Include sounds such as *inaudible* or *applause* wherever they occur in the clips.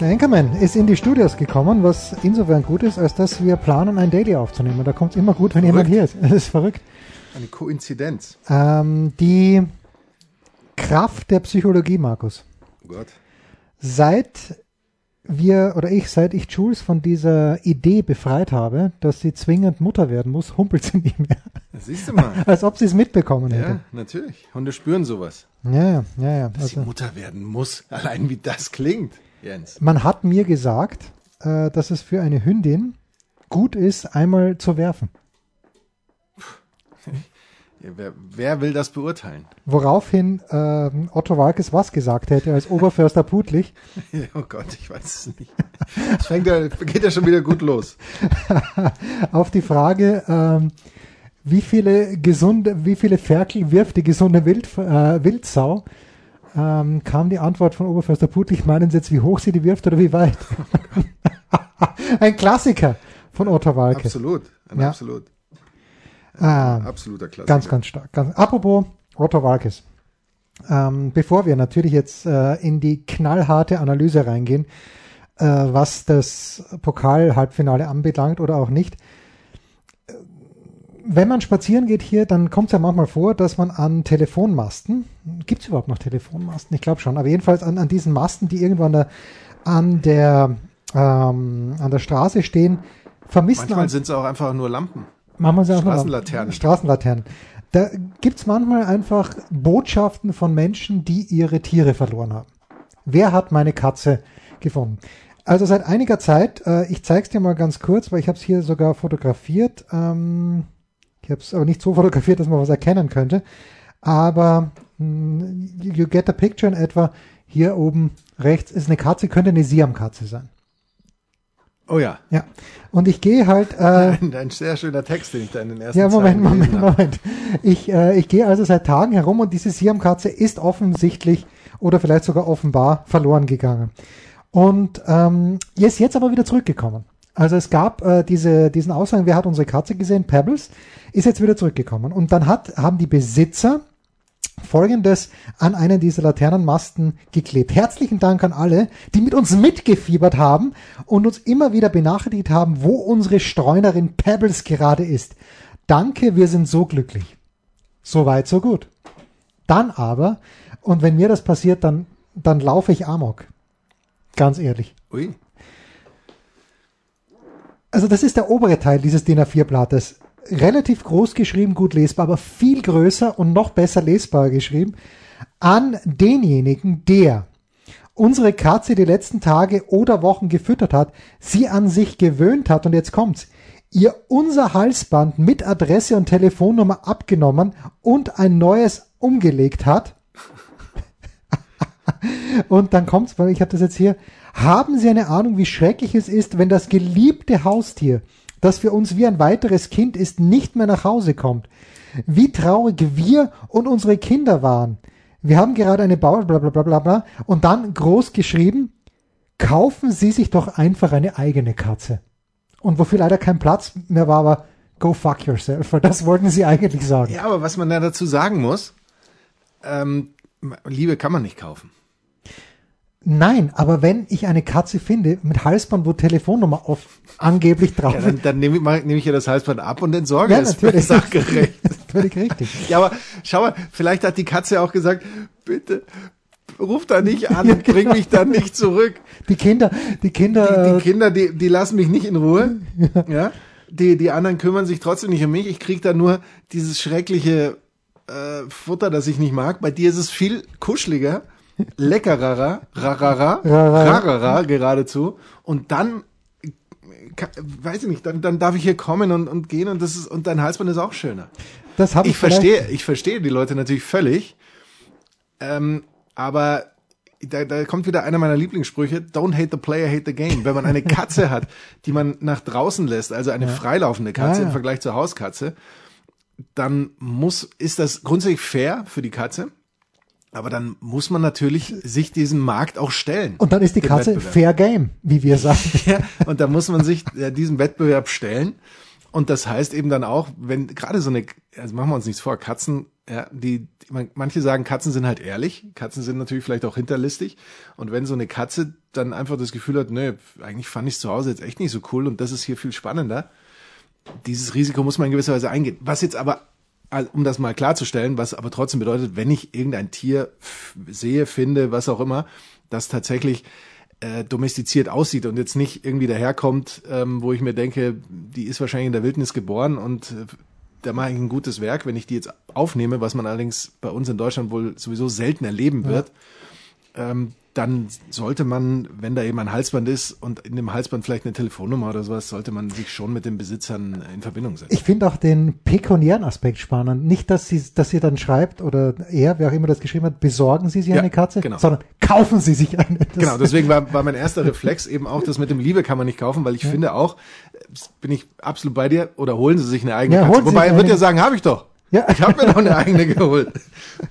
Der Anchorman ist in die Studios gekommen, was insofern gut ist, als dass wir planen, ein Daily aufzunehmen. Da kommt es immer gut, wenn jemand hier ist. *laughs* Das ist verrückt. Eine Koinzidenz. Ähm, die Kraft der Psychologie, Markus. Oh Gott. Seit wir oder ich, seit ich Jules von dieser Idee befreit habe, dass sie zwingend Mutter werden muss, humpelt sie nicht mehr. Das siehst du mal. *laughs* Als ob sie es mitbekommen hätte. ja, natürlich. Hunde spüren sowas. Ja, ja, ja. Dass sie Also, Mutter werden muss. *laughs* Allein wie das klingt, Jens. man hat mir gesagt, äh, dass es für eine Hündin gut ist, einmal zu werfen. *laughs* Wer, wer will das beurteilen? Woraufhin ähm, Otto Walkes was gesagt hätte als Oberförster Putlich. *laughs* oh Gott, ich weiß es nicht. Es fängt ja, geht ja schon wieder gut los. *laughs* auf die Frage, ähm, wie viele gesunde, wie viele Ferkel wirft die gesunde Wild, äh, Wildsau, ähm, kam die Antwort von Oberförster Putlich, meinen Sie jetzt, wie hoch sie die wirft oder wie weit? *laughs* Ein Klassiker von Otto Walkes. Absolut. Ein Ja. absolut. Ähm, Absoluter Klassiker. Ganz, ganz stark. Ganz, apropos Otto Walkes. Ähm, bevor wir natürlich jetzt äh, in die knallharte Analyse reingehen, äh, was das Pokal-Halbfinale anbelangt oder auch nicht. Wenn man spazieren geht hier, dann kommt es ja manchmal vor, dass man an Telefonmasten, gibt es überhaupt noch Telefonmasten? Ich glaube schon, aber jedenfalls an, an diesen Masten, die irgendwo an der, an der, ähm, an der Straße stehen, vermisst Manchmal man sind es auch einfach nur Lampen. Machen wir sie einfach mal. Straßenlaternen. Straßenlaternen. Da gibt's manchmal einfach Botschaften von Menschen, die ihre Tiere verloren haben. Wer hat meine Katze gefunden? Also seit einiger Zeit, äh, ich zeig's dir mal ganz kurz, weil ich habe es hier sogar fotografiert. Ähm, ich habe es aber nicht so *laughs* fotografiert, dass man was erkennen könnte. Aber mh, you get the picture in etwa. Hier oben rechts ist eine Katze, könnte eine Siamkatze sein. Oh ja. Ja. Und ich gehe halt äh, *laughs* Ein, ein sehr schöner Text, den ich da in den ersten Ja, Moment, Moment, habe. Moment. Ich, äh, ich gehe also seit Tagen herum und diese Siamkatze ist offensichtlich oder vielleicht sogar offenbar verloren gegangen. Und ähm, ist jetzt aber wieder zurückgekommen. Also es gab äh, diese, diesen Aussagen, wer hat unsere Katze gesehen? Pebbles ist jetzt wieder zurückgekommen. Und dann hat, haben die Besitzer Folgendes an einen dieser Laternenmasten geklebt. Herzlichen Dank an alle, die mit uns mitgefiebert haben und uns immer wieder benachrichtigt haben, wo unsere Streunerin Pebbles gerade ist. Danke, wir sind so glücklich. So weit, so gut. Dann aber, und wenn mir das passiert, dann, dann laufe ich Amok. Ganz ehrlich. Ui. Also das ist der obere Teil dieses DIN A4-Blattes. Relativ groß geschrieben, gut lesbar, aber viel größer und noch besser lesbar geschrieben. An denjenigen, der unsere Katze die letzten Tage oder Wochen gefüttert hat, sie an sich gewöhnt hat und jetzt kommt's. Ihr unser Halsband mit Adresse und Telefonnummer abgenommen und ein neues umgelegt hat. *laughs* Und dann kommt's, weil ich habe das jetzt hier. Haben Sie eine Ahnung, wie schrecklich es ist, wenn das geliebte Haustier, das für uns wie ein weiteres Kind ist, nicht mehr nach Hause kommt? Wie traurig wir und unsere Kinder waren. Wir haben gerade eine Bauer, bla bla bla bla bla, und dann groß geschrieben, kaufen Sie sich doch einfach eine eigene Katze. Und wofür leider kein Platz mehr war, war go fuck yourself. Das wollten Sie eigentlich sagen. Ja, aber was man da dazu sagen muss, ähm, Liebe kann man nicht kaufen. Nein, aber wenn ich eine Katze finde mit Halsband, wo Telefonnummer auf angeblich drauf Ja, ist, dann dann nehme ich, nehme ich ja das Halsband ab und entsorge Ja, es natürlich. *laughs* sachgerecht. *laughs* völlig richtig. Ja, aber schau mal, vielleicht hat die Katze auch gesagt, bitte ruf da nicht an, *laughs* bring mich da nicht zurück. Die Kinder, die Kinder, Die, die Kinder, die, die lassen mich nicht in Ruhe. Ja. Die, die anderen kümmern sich trotzdem nicht um mich. Ich krieg da nur dieses schreckliche äh, Futter, das ich nicht mag. Bei dir ist es viel kuscheliger, leckerer, Rarara. rarara geradezu. Und dann, weiß ich nicht, dann, dann darf ich hier kommen und, und gehen und das ist, und dein Halsband ist auch schöner. das habe ich, Ich verstehe, ich verstehe die Leute natürlich völlig. Ähm, aber da, da kommt wieder einer meiner Lieblingssprüche, don't hate the player, hate the game. Wenn man eine Katze hat, die man nach draußen lässt, also eine freilaufende Katze Ja, ja. im Vergleich zur Hauskatze, dann muss, ist das grundsätzlich fair für die Katze. Aber dann muss man natürlich sich diesem Markt auch stellen. Und dann ist die Katze Wettbewerb. Fair Game, wie wir *laughs* sagen. Ja, und da muss man sich äh, diesem Wettbewerb stellen. Und das heißt eben dann auch, wenn gerade so eine, also machen wir uns nichts vor, Katzen, ja, die, die man, manche sagen, Katzen sind halt ehrlich, Katzen sind natürlich vielleicht auch hinterlistig. Und wenn so eine Katze dann einfach das Gefühl hat, nö, eigentlich fand ich zu Hause jetzt echt nicht so cool und das ist hier viel spannender, dieses Risiko muss man in gewisser Weise eingehen. Was jetzt aber, also, um das mal klarzustellen, was aber trotzdem bedeutet, wenn ich irgendein Tier sehe, finde, was auch immer, das tatsächlich äh, domestiziert aussieht und jetzt nicht irgendwie daherkommt, ähm, wo ich mir denke, die ist wahrscheinlich in der Wildnis geboren und äh, da mache ich ein gutes Werk, wenn ich die jetzt aufnehme, was man allerdings bei uns in Deutschland wohl sowieso selten erleben wird, ähm, dann sollte man, wenn da eben ein Halsband ist und in dem Halsband vielleicht eine Telefonnummer oder sowas, sollte man sich schon mit den Besitzern in Verbindung setzen. Ich finde auch den pekuniären Aspekt spannend. Nicht, dass sie, dass sie dann schreibt oder er, wer auch immer das geschrieben hat, besorgen Sie sich Ja, eine Katze, genau. sondern kaufen Sie sich eine. Das- Genau, deswegen war, war mein erster Reflex eben auch, das mit dem Liebe kann man nicht kaufen, weil ich finde auch, äh, bin ich absolut bei dir, oder holen Sie sich eine eigene Ja, Katze. holen Sie Wobei er wird ja sagen, habe ich doch. Ja. Ich habe mir doch eine eigene geholt.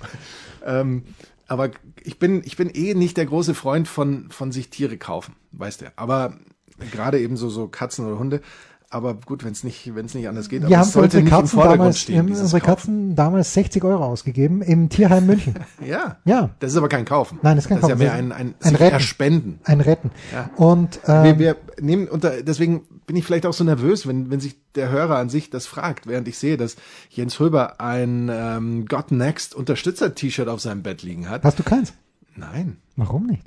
*laughs* ähm, aber ich bin, ich bin eh nicht der große Freund von, von sich Tiere kaufen, weißt du. Aber gerade eben so, so Katzen oder Hunde. Aber gut, wenn es nicht, wenn es nicht anders geht. Aber Wir es haben für sollte unsere nicht im Katzen Vordergrund damals, wir stehen. haben dieses unsere Kaufen. Katzen damals 60 Euro ausgegeben im Tierheim München. *laughs* Ja. Ja. Das ist aber kein Kaufen. Nein, das ist kein das Kaufen. ist ja mehr Das ein, ein, ein Retten. erspenden. Ein Retten. Ja. Und Wir, ähm, wir nehmen unter, deswegen bin ich vielleicht auch so nervös, wenn, wenn sich der Hörer an sich das fragt, während ich sehe, dass Jens Höber ein ähm, God Next Unterstützer-T-Shirt auf seinem Bett liegen hat. hast du keins? Nein, Warum nicht?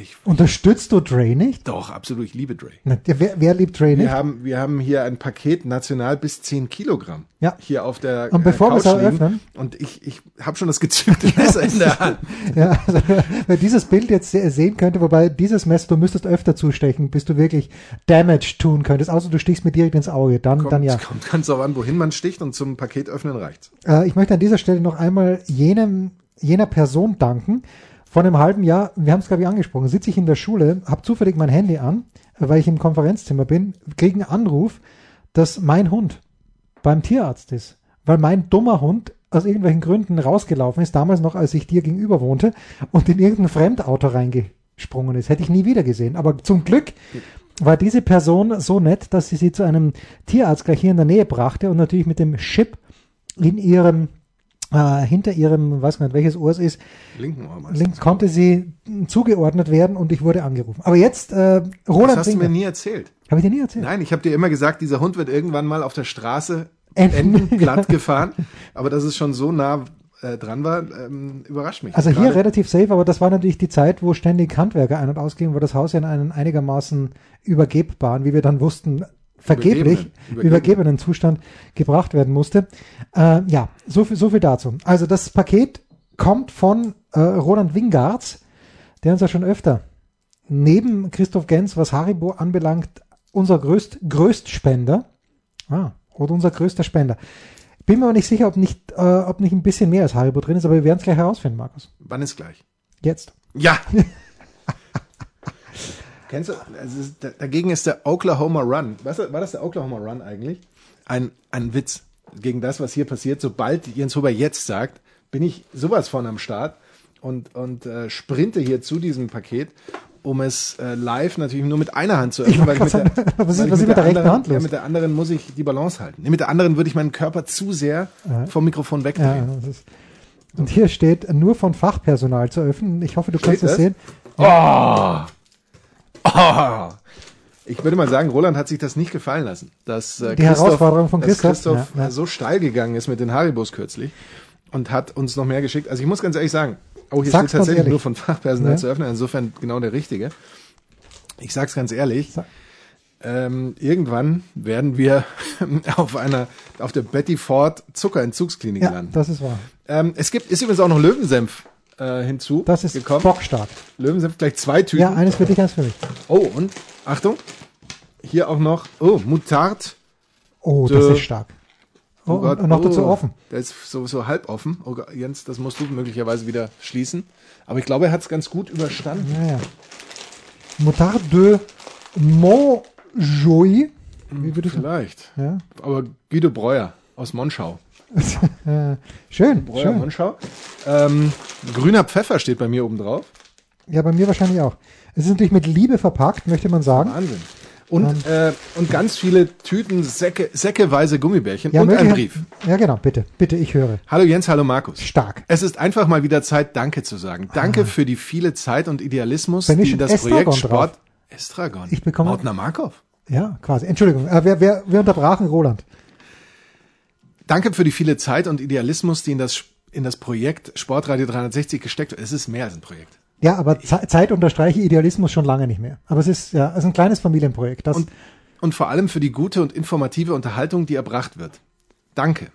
Ich Unterstützt du Dre nicht? doch absolut, ich liebe Dre. Na, wer, wer liebt Dre nicht? Wir haben, wir haben hier ein Paket national bis 10 Kilogramm Ja. hier auf der Und bevor äh, wir es eröffnen- und ich, ich habe schon das gezückte *laughs* Messer in der Hand. *laughs* Ja, also, wer dieses Bild jetzt se- sehen könnte, wobei dieses Messer, du müsstest öfter zustechen, bis du wirklich Damage tun könntest, außer du stichst mir direkt ins Auge, dann, Kommt, dann ja. kommt ganz darauf an, wohin man sticht und zum Paket öffnen reicht's. Äh, ich möchte an dieser Stelle noch einmal jenem, jener Person danken. Vor einem halben Jahr, wir haben es glaube ich angesprochen, sitze ich in der Schule, habe zufällig mein Handy an, weil ich im Konferenzzimmer bin, kriege einen Anruf, dass mein Hund beim Tierarzt ist, weil mein dummer Hund aus irgendwelchen Gründen rausgelaufen ist, damals noch, als ich dir gegenüber wohnte, und in irgendein Fremdauto reingesprungen ist. Hätte ich nie wieder gesehen. Aber zum Glück war diese Person so nett, dass sie sie zu einem Tierarzt gleich hier in der Nähe brachte und natürlich mit dem Chip in ihrem äh, hinter ihrem, weiß nicht welches Ohr es ist, Linken Ohr link, konnte sie zugeordnet werden und ich wurde angerufen. Aber jetzt äh, Das Roland hast du mir nie erzählt. Habe ich dir nie erzählt? Nein, ich habe dir immer gesagt, dieser Hund wird irgendwann mal auf der Straße Enden. enden, *laughs* platt gefahren. Aber dass es schon so nah äh, dran war, ähm, überrascht mich. Also hier relativ safe, aber das war natürlich die Zeit, wo ständig Handwerker ein- und ausgingen, wo das Haus ja in einen einigermaßen übergebbaren, wie wir dann wussten, vergeblich Übergebenen. übergebenen Zustand gebracht werden musste. Äh, ja, so viel, so viel dazu. Also das Paket kommt von äh, Roland Wingards, der uns ja schon öfter neben Christoph Gens, was Haribo anbelangt, unser größt, Größtspender, ah, oder unser größter Spender. Bin mir aber nicht sicher, ob nicht, äh, ob nicht ein bisschen mehr als Haribo drin ist, aber wir werden es gleich herausfinden, Markus. Wann ist gleich? Jetzt. Ja. *laughs* Kennst du, also es dagegen ist der Oklahoma Run. Was, war das der Oklahoma Run eigentlich? Ein, ein Witz gegen das, was hier passiert. Sobald Jens Huber jetzt sagt, bin ich sowas von am Start und, und äh, sprinte hier zu diesem Paket, um es äh, live natürlich nur mit einer Hand zu öffnen. weil ich mit der, *laughs* was ist- was ist mit der rechten anderen, Hand los? Ja, mit der anderen muss ich die Balance halten. Nee, mit der anderen würde ich meinen Körper zu sehr vom Mikrofon Ja, wegdrehen. ist, und hier steht, nur von Fachpersonal zu öffnen. Ich hoffe, du kannst Steht es das? sehen. Oh. Oh. *laughs* Ich würde mal sagen, Roland hat sich das nicht gefallen lassen, dass äh, Die Herausforderung von Christoph. Christoph Ja, ja. so steil gegangen ist mit den Haribos kürzlich und hat uns noch mehr geschickt. Also ich muss ganz ehrlich sagen, oh, hier Sag's steht tatsächlich nur von Fachpersonal Ja. zu öffnen, insofern genau der richtige. Ich sag's ganz ehrlich, Sag. ähm, irgendwann werden wir *laughs* auf einer, auf der Betty Ford Zuckerentzugsklinik Ja, landen. das ist wahr. Ähm, es gibt, ist übrigens auch noch Löwensenf äh, hinzu Das ist gekommen. bockstark. Löwensenf gleich zwei Tüten. Ja, eines für dich, eines für mich. Oh, und Achtung, hier auch noch, oh, Mutard. Oh, das Dö. ist stark. Oh, und, und noch dazu offen. Der ist so, so halb offen. Oh, Gott, Jens, das musst du möglicherweise wieder schließen. Aber ich glaube, er hat es ganz gut überstanden. Ja, ja. Motard de Montjoy. Wie würde Vielleicht. Ja. Aber Guido Breuer aus Monschau. *laughs* Schön, Breuer schön. Monschau. Ähm, grüner Pfeffer steht bei mir oben drauf. Ja, bei mir wahrscheinlich auch. Es ist natürlich mit Liebe verpackt, möchte man sagen. Wahnsinn. Und, äh, und ganz viele Tüten, Säcke, säckeweise Gummibärchen Ja, und ein Brief. Ja, genau, bitte, bitte, ich höre. Hallo Jens, hallo Markus. Stark. Es ist einfach mal wieder Zeit, Danke zu sagen. Danke für die viele Zeit und Idealismus, die das Estragon Projekt drauf. Sport Estragon. Ich bekomme- Mautner Markov. Ja, quasi. Entschuldigung, äh, wir, wir, wir unterbrachen Roland. Danke für die viele Zeit und Idealismus, die in das, in das Projekt Sportradio 360 gesteckt wird. Es ist mehr als ein Projekt. Ja, aber Ze- Zeit unterstreiche Idealismus schon lange nicht mehr. Aber es ist ja es ist ein kleines Familienprojekt. Das, Und, und vor allem für die gute und informative Unterhaltung, die erbracht wird. Danke.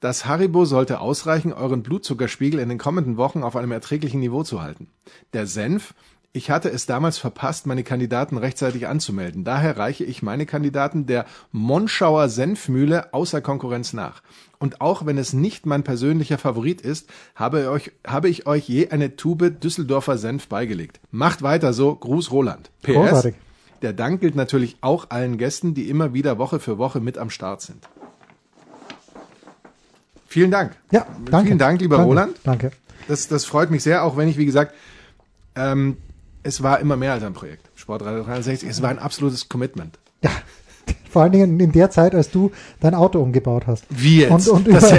Das Haribo sollte ausreichen, euren Blutzuckerspiegel in den kommenden Wochen auf einem erträglichen Niveau zu halten. Der Senf, ich hatte es damals verpasst, meine Kandidaten rechtzeitig anzumelden. Daher reiche ich meine Kandidaten der Monschauer Senfmühle außer Konkurrenz nach. Und auch wenn es nicht mein persönlicher Favorit ist, habe, euch, habe ich euch je eine Tube Düsseldorfer Senf beigelegt. Macht weiter so. Gruß Roland. PS. Großartig. Der Dank gilt natürlich auch allen Gästen, die immer wieder Woche für Woche mit am Start sind. Vielen Dank. ja, danke. Vielen Dank, lieber danke, Roland. Danke. Das, das freut mich sehr, auch wenn ich, wie gesagt, ähm, es war immer mehr als ein Projekt. Sportradio 360, es war ein absolutes Commitment. Ja, *laughs* vor allen Dingen in der Zeit, als du dein Auto umgebaut hast. Wie jetzt? Und, und das,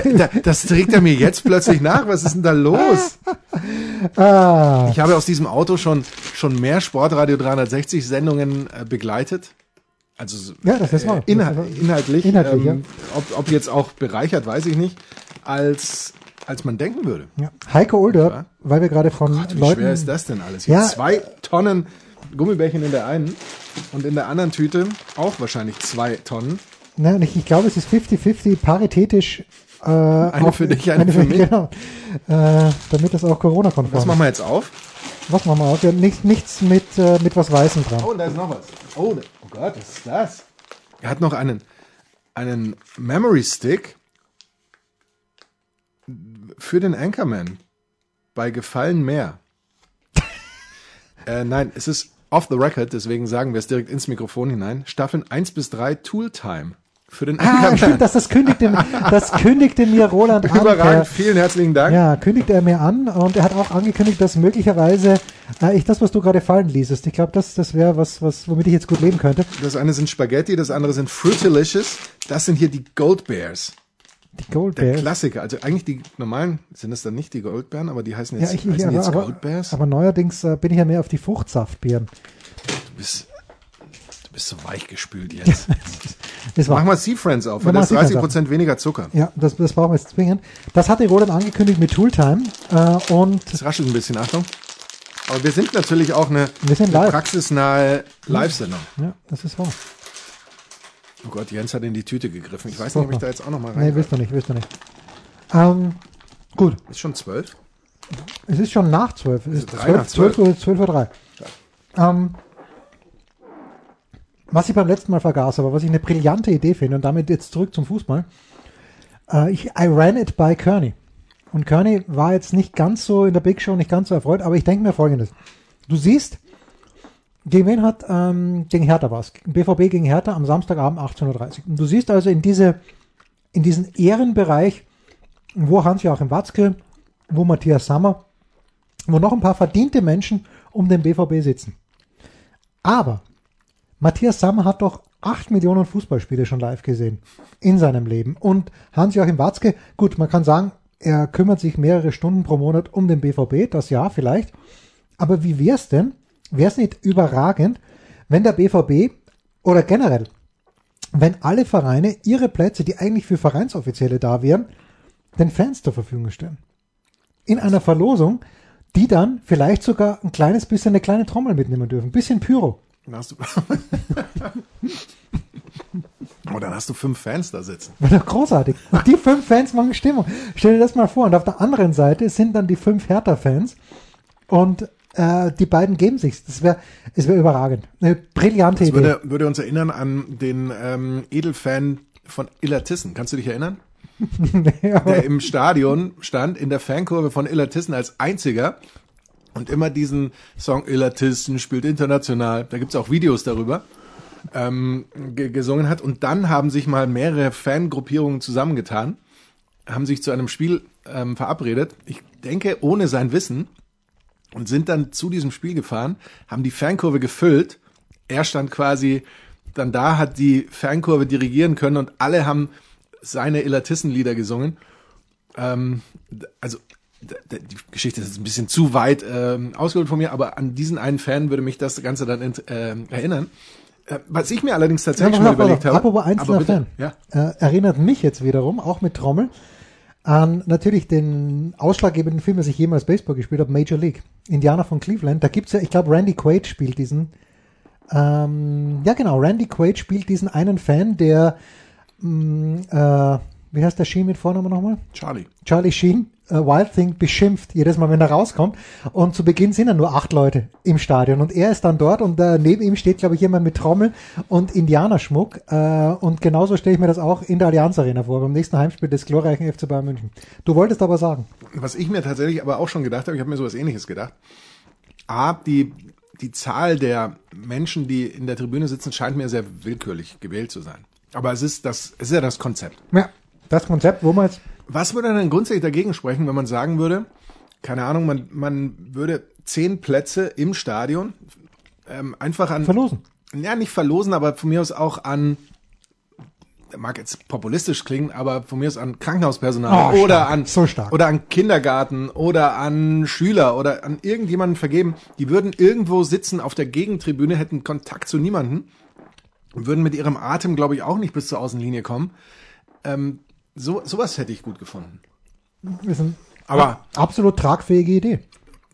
das trägt er mir jetzt plötzlich nach. Was ist denn da los? *laughs* ah, Ich habe aus diesem Auto schon, schon mehr Sportradio 360 Sendungen äh, begleitet. Also so- Ja, das ist wahr. Inhal Das ist wahr. inhaltlich. Inhaltlich, ähm, ob, ob jetzt auch bereichert, weiß ich nicht, als, als man denken würde. ja. Heiko Older, weil wir gerade von Gott, wie Leuten. schwer ist das denn alles? Hier Ja. zwei Tonnen Gummibärchen in der einen und in der anderen Tüte auch wahrscheinlich zwei Tonnen. Ne, und ich, ich glaube, es ist 50-50 paritätisch. Äh, Eine für dich, eine für mich. Genau. Äh, damit das auch Corona-konform Was ist. machen wir jetzt auf? Was machen wir auch? Ja, nichts, nichts mit, äh, mit was Weißem dran. Oh, und da ist noch was. Oh, oh Gott, was ist das? Er hat noch einen, einen Memory Stick für den Anchorman bei Gefallen mehr. *laughs* äh, nein, es ist off the record, deswegen sagen wir es direkt ins Mikrofon hinein. Staffeln 1 bis 3 Tooltime für den Ah, Anchorman. *laughs* stimmt, das, das, kündigte, das kündigte mir Roland an. Überragend, vielen herzlichen Dank. Ja, kündigte er mir an und er hat auch angekündigt, dass möglicherweise äh, ich das, was du gerade fallen ließest, ich glaube, das, das wäre was, was, womit ich jetzt gut leben könnte. Das eine sind Spaghetti, das andere sind Fruitilicious. Das sind hier die Gold Bears. Die Gold Der. Klassiker. Also eigentlich die normalen sind es dann nicht die Goldbeeren, aber die heißen Ja, jetzt, ich, ich, heißen aber, jetzt aber, Gold Bears. aber neuerdings äh, bin ich ja mehr auf die Fruchtsaftbeeren. du, bist, du bist so weichgespült jetzt. *laughs* Das. Mach mal Sea Friends auf, Ja, weil da ist Sea Friends 30 Prozent weniger Zucker. Ja, das, das brauchen wir jetzt zwingend. Das hatte Roland angekündigt mit Tooltime äh, und Das raschelt ein bisschen, Achtung. Aber wir sind natürlich auch eine, eine praxisnahe Live-Sendung. ja, das ist wahr. Oh Gott, Jens hat in die Tüte gegriffen. Ich weiß nicht, ob ich da jetzt auch noch mal rein Nee, willst du nicht, willst du nicht. Ähm, gut, Ist schon zwölf? es ist schon nach 12. Es ist drei nach 12, 12 Uhr, 12 Uhr 3. Ähm, was ich beim letzten Mal vergaß, aber was ich eine brillante Idee finde, und damit jetzt zurück zum Fußball. Äh, ich, I ran it by Kearney. Und Kearney war jetzt nicht ganz so in der Big Show, nicht ganz so erfreut, aber ich denke mir folgendes. Du siehst, gegen wen hat, ähm, gegen Hertha war es. BVB gegen Hertha am Samstagabend 18.30 Uhr. Und du siehst also in diese, in diesen Ehrenbereich, wo Hans-Joachim Watzke, wo Matthias Sammer, wo noch ein paar verdiente Menschen um den BVB sitzen. Aber Matthias Sammer hat doch 8 Millionen Fußballspiele schon live gesehen in seinem Leben. Und Hans-Joachim Watzke, gut, man kann sagen, er kümmert sich mehrere Stunden pro Monat um den BVB, das ja vielleicht. Aber wie wär's denn? Wär's nicht überragend, wenn der BVB oder generell, wenn alle Vereine ihre Plätze, die eigentlich für Vereinsoffizielle da wären, den Fans zur Verfügung stellen? In einer Verlosung, die dann vielleicht sogar ein kleines bisschen eine kleine Trommel mitnehmen dürfen. Ein bisschen Pyro. Dann hast du *laughs* oh, dann hast du fünf Fans da sitzen. *laughs* Wäre doch großartig. Und die fünf Fans machen Stimmung. Stell dir das mal vor. Und auf der anderen Seite sind dann die fünf Hertha-Fans. Und äh, die beiden geben sich. Das wäre es wäre überragend. Eine brillante Das Idee. würde, würde uns erinnern an den ähm, Edelfan von Illertissen. Kannst du dich erinnern? *laughs* der im Stadion stand, in der Fankurve von Illertissen als einziger und immer diesen Song Illertissen spielt international, da gibt's auch Videos darüber, ähm, gesungen hat. Und dann haben sich mal mehrere Fangruppierungen zusammengetan, haben sich zu einem Spiel ähm, verabredet. Ich denke, ohne sein Wissen und sind dann zu diesem Spiel gefahren, haben die Fankurve gefüllt. Er stand quasi dann da, hat die Fankurve dirigieren können und alle haben seine Illertissen-Lieder gesungen. Ähm, also die Geschichte ist jetzt ein bisschen zu weit ähm, ausgeholt von mir, aber an diesen einen Fan würde mich das Ganze dann äh, erinnern. Äh, was ich mir allerdings tatsächlich ja, mal überlegt habe. Apropos einzelner Fan. Ja. Äh, erinnert mich jetzt wiederum, auch mit Trommel, an natürlich den ausschlaggebenden Film, dass ich jemals Baseball gespielt habe, Major League. Indianer von Cleveland. Da gibt's ja, ich glaube, Randy Quaid spielt diesen. Ähm, ja, genau, Randy Quaid spielt diesen einen Fan, der mh, mm, äh, wie heißt der Sheen mit Vornamen nochmal? Charlie. Charlie Sheen, Wild Thing beschimpft jedes Mal, wenn er rauskommt. Und zu Beginn sind dann nur acht Leute im Stadion und er ist dann dort und äh, neben ihm steht, glaube ich, jemand mit Trommel und Indianerschmuck. Äh, und genauso stelle ich mir das auch in der Allianz Arena vor, beim nächsten Heimspiel des glorreichen FC Bayern München. Du wolltest aber sagen. Was ich mir tatsächlich aber auch schon gedacht habe, ich habe mir sowas ähnliches gedacht. A, die, die Zahl der Menschen, die in der Tribüne sitzen, scheint mir sehr willkürlich gewählt zu sein. Aber es ist das, es ist ja das Konzept. Ja, das Konzept, wo man jetzt was würde denn grundsätzlich dagegen sprechen, wenn man sagen würde, keine Ahnung, man, man würde zehn Plätze im Stadion ähm, einfach an. Verlosen. Ja, nicht verlosen, aber von mir aus auch an mag jetzt populistisch klingen, aber von mir aus an Krankenhauspersonal oh, oder an so stark. oder an Kindergarten oder an Schüler oder an irgendjemanden vergeben, die würden irgendwo sitzen auf der Gegentribüne, hätten Kontakt zu niemanden, würden mit ihrem Atem, glaube ich, auch nicht bis zur Außenlinie kommen. Ähm, so, sowas hätte ich gut gefunden. Ist eine Aber absolut tragfähige Idee.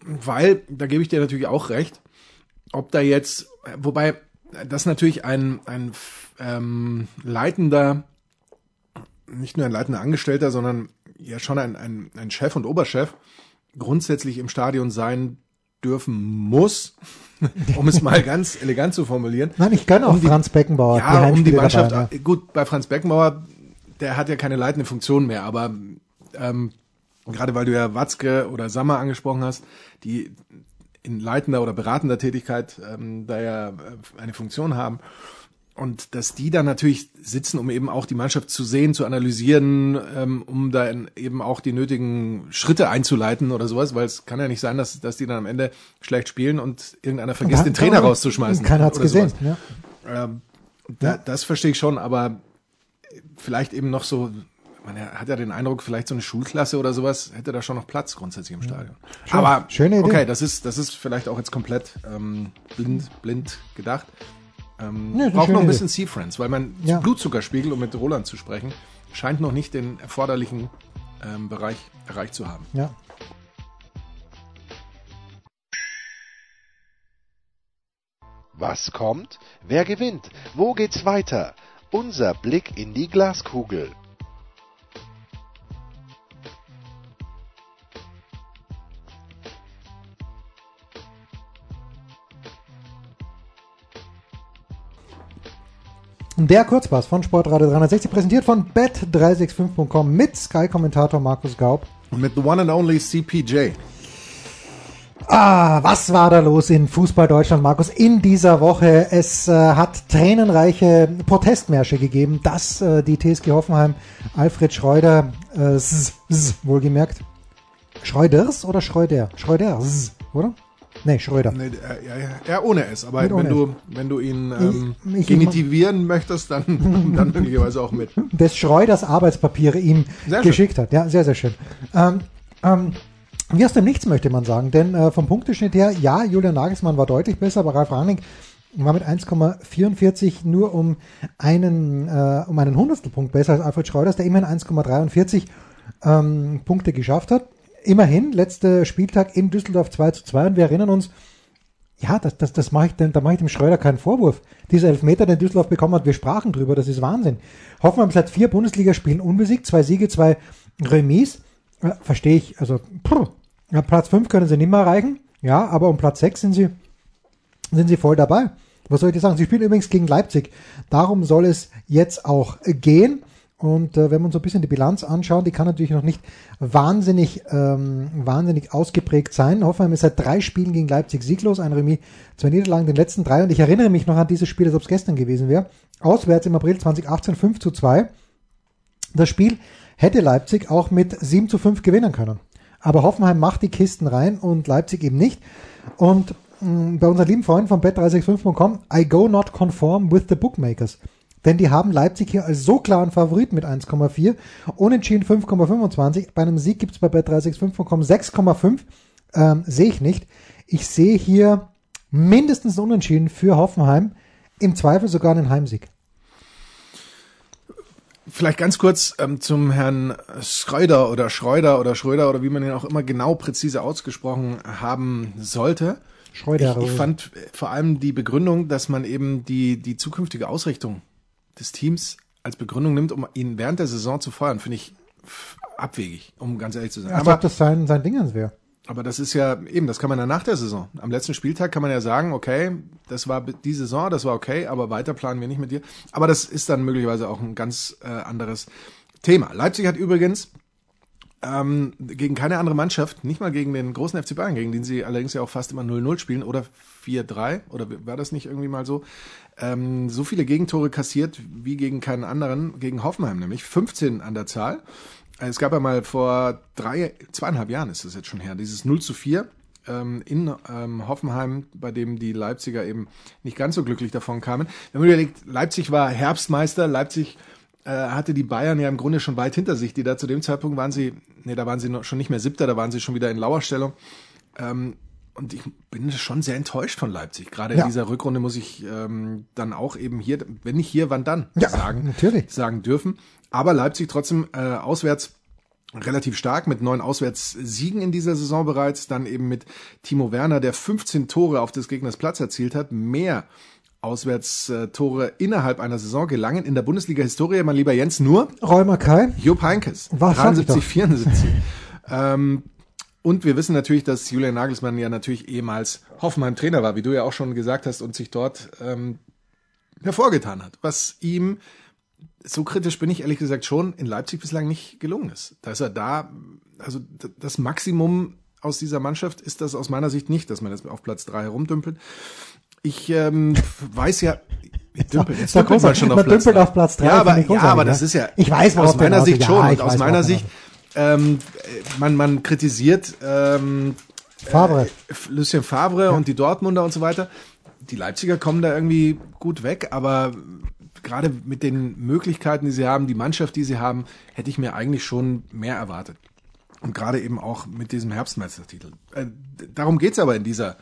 Weil, da gebe ich dir natürlich auch recht, ob da jetzt, wobei das natürlich ein, ein ähm, leitender, nicht nur ein leitender Angestellter, sondern ja schon ein, ein, ein Chef und Oberchef grundsätzlich im Stadion sein dürfen muss, *laughs* um es mal ganz elegant zu formulieren. Nein, ich kann auch um die, Franz Beckenbauer. Ja, um die Mannschaft. Dabei, ja. Gut, bei Franz Beckenbauer der hat ja keine leitende Funktion mehr, aber ähm, gerade weil du ja Watzke oder Sammer angesprochen hast, die in leitender oder beratender Tätigkeit ähm, da ja äh, eine Funktion haben. Und dass die dann natürlich sitzen, um eben auch die Mannschaft zu sehen, zu analysieren, ähm, um da eben auch die nötigen Schritte einzuleiten oder sowas, weil es kann ja nicht sein, dass, dass die dann am Ende schlecht spielen und irgendeiner vergisst, den Trainer rauszuschmeißen. Keiner hat's gesehen. Ja. Ähm, da, das verstehe ich schon, aber vielleicht eben noch so, man hat ja den Eindruck, vielleicht so eine Schulklasse oder sowas hätte da schon noch Platz grundsätzlich im Stadion. Schön, Aber schöne Idee. okay, das ist das ist vielleicht auch jetzt komplett ähm, blind blind gedacht. Ähm, ja, braucht noch ein bisschen Sea Friends, weil mein ja. Blutzuckerspiegel, um mit Roland zu sprechen, scheint noch nicht den erforderlichen ähm, Bereich erreicht zu haben. Ja. Was kommt? Wer gewinnt? Wo geht's weiter? Unser Blick in die Glaskugel. Der Kurzpass von Sportradio 360 präsentiert von bet365.com mit Sky-Kommentator Markus Gaub. Und mit the one and only CPJ. Ah, was war da los in Fußball Deutschland, Markus, in dieser Woche? Es äh, hat tränenreiche Protestmärsche gegeben, dass äh, die TSG Hoffenheim Alfred Schreuder, äh, z, z, wohlgemerkt, Schreuders oder Schreuder? Schreuders, oder? Nee, Schröder. Nee, ja, ja, ja, ohne S. Aber wenn du, wenn du ihn ähm, ich, ich genitivieren möchtest, dann, *laughs* dann möglicherweise auch mit. Des Schreuders Arbeitspapiere ihm geschickt hat. Ja, sehr, sehr schön. Ähm, ähm, wie aus dem Nichts möchte man sagen, denn äh, vom Punkteschnitt her, ja, Julian Nagelsmann war deutlich besser, aber Ralf Rangnick war mit 1,44 nur um einen, äh, um einen Hundertstelpunkt besser als Alfred Schreuders, der immerhin 1,43 ähm, Punkte geschafft hat. Immerhin, letzter Spieltag in Düsseldorf 2 zu 2 und wir erinnern uns, ja, das, das, das mache ich, dem, da mache ich dem Schreuder keinen Vorwurf. Dieser Elfmeter, den Düsseldorf bekommen hat, wir sprachen drüber, das ist Wahnsinn. Hoffenheim seit vier Bundesligaspielen unbesiegt, zwei Siege, zwei Remis. Äh, Verstehe ich, also pff, ja, Platz 5 können sie nicht mehr erreichen. Ja, aber um Platz 6 sind sie, sind sie voll dabei. Was soll ich dir sagen? Sie spielen übrigens gegen Leipzig. Darum soll es jetzt auch gehen. Und äh, wenn man so ein bisschen die Bilanz anschaut, die kann natürlich noch nicht wahnsinnig, ähm, wahnsinnig ausgeprägt sein. Hoffenheim ist seit drei Spielen gegen Leipzig sieglos, ein Remis, zwei Niederlagen, den letzten drei. Und ich erinnere mich noch an dieses Spiel, als ob es gestern gewesen wäre. Auswärts im April 2018 5 zu 2. Das Spiel hätte Leipzig auch mit 7 zu 5 gewinnen können. Aber Hoffenheim macht die Kisten rein und Leipzig eben nicht. Und mm, bei unseren lieben Freunden von bet365.com, I go not conform with the bookmakers. Denn die haben Leipzig hier als so klaren Favorit mit 1,4, unentschieden 5,25. Bei einem Sieg gibt's bei bet365.com 6,5. Ähm, sehe ich nicht. Ich sehe hier mindestens unentschieden für Hoffenheim, im Zweifel sogar einen Heimsieg. Vielleicht ganz kurz ähm, zum Herrn Schreuder oder Schreuder oder Schröder oder wie man ihn auch immer genau präzise ausgesprochen haben sollte. Schreuder. Ich, ich fand vor allem die Begründung, dass man eben die, die zukünftige Ausrichtung des Teams als Begründung nimmt, um ihn während der Saison zu feuern, finde ich abwegig, um ganz ehrlich zu sein. Als aber, ob das sein, sein Dingens wäre. Aber das ist ja eben, das kann man ja nach der Saison. Am letzten Spieltag kann man ja sagen, okay, das war die Saison, das war okay, aber weiter planen wir nicht mit dir. Aber das ist dann möglicherweise auch ein ganz äh, anderes Thema. Leipzig hat übrigens ähm, gegen keine andere Mannschaft, nicht mal gegen den großen FC Bayern, gegen den sie allerdings ja auch fast immer 0-0 spielen oder 4-3 oder war das nicht irgendwie mal so, ähm, so viele Gegentore kassiert wie gegen keinen anderen, gegen Hoffenheim nämlich, 15 an der Zahl. Es gab ja mal vor drei, zweieinhalb Jahren ist das jetzt schon her, dieses 0 zu 4 ähm, in ähm, Hoffenheim, bei dem die Leipziger eben nicht ganz so glücklich davon kamen. Wenn man überlegt, Leipzig war Herbstmeister, Leipzig äh, hatte die Bayern ja im Grunde schon weit hinter sich, die da zu dem Zeitpunkt waren sie, nee, da waren sie noch, schon nicht mehr Siebter, da waren sie schon wieder in Lauerstellung. Ähm, und ich bin schon sehr enttäuscht von Leipzig. Gerade ja. in dieser Rückrunde muss ich ähm, dann auch eben hier, wenn nicht hier, wann dann ja, sagen, natürlich. sagen dürfen. Aber Leipzig trotzdem äh, auswärts relativ stark mit neun Auswärtssiegen in dieser Saison bereits, dann eben mit Timo Werner, der 15 Tore auf des Gegners Platz erzielt hat, mehr Auswärtstore innerhalb einer Saison gelangen in der Bundesliga-Historie, mein lieber Jens, nur Räumer Kai, Jupp Heinkes, Was 73, 74. *laughs* ähm, und wir wissen natürlich, dass Julian Nagelsmann ja natürlich ehemals Hoffenheim Trainer war, wie du ja auch schon gesagt hast, und sich dort ähm, hervorgetan hat, was ihm so kritisch bin ich ehrlich gesagt schon in Leipzig bislang nicht gelungen ist. Da ist er da, also das Maximum aus dieser Mannschaft ist das aus meiner Sicht nicht, dass man jetzt auf Platz drei herumdümpelt. Ich ähm, weiß ja, *laughs* dümpelt, jetzt dümpelt man schon auf Platz, auf Platz drei. Ja, aber, ja, aber das ist ja, ich weiß, aus meiner Sicht schon. Aus meiner Sicht, ähm, man, man kritisiert ähm, Favre. Äh, Lucien Favre ja. und die Dortmunder und so weiter. Die Leipziger kommen da irgendwie gut weg, aber gerade mit den Möglichkeiten, die sie haben, die Mannschaft, die sie haben, hätte ich mir eigentlich schon mehr erwartet. Und gerade eben auch mit diesem Herbstmeistertitel. Äh, darum geht's aber in dieser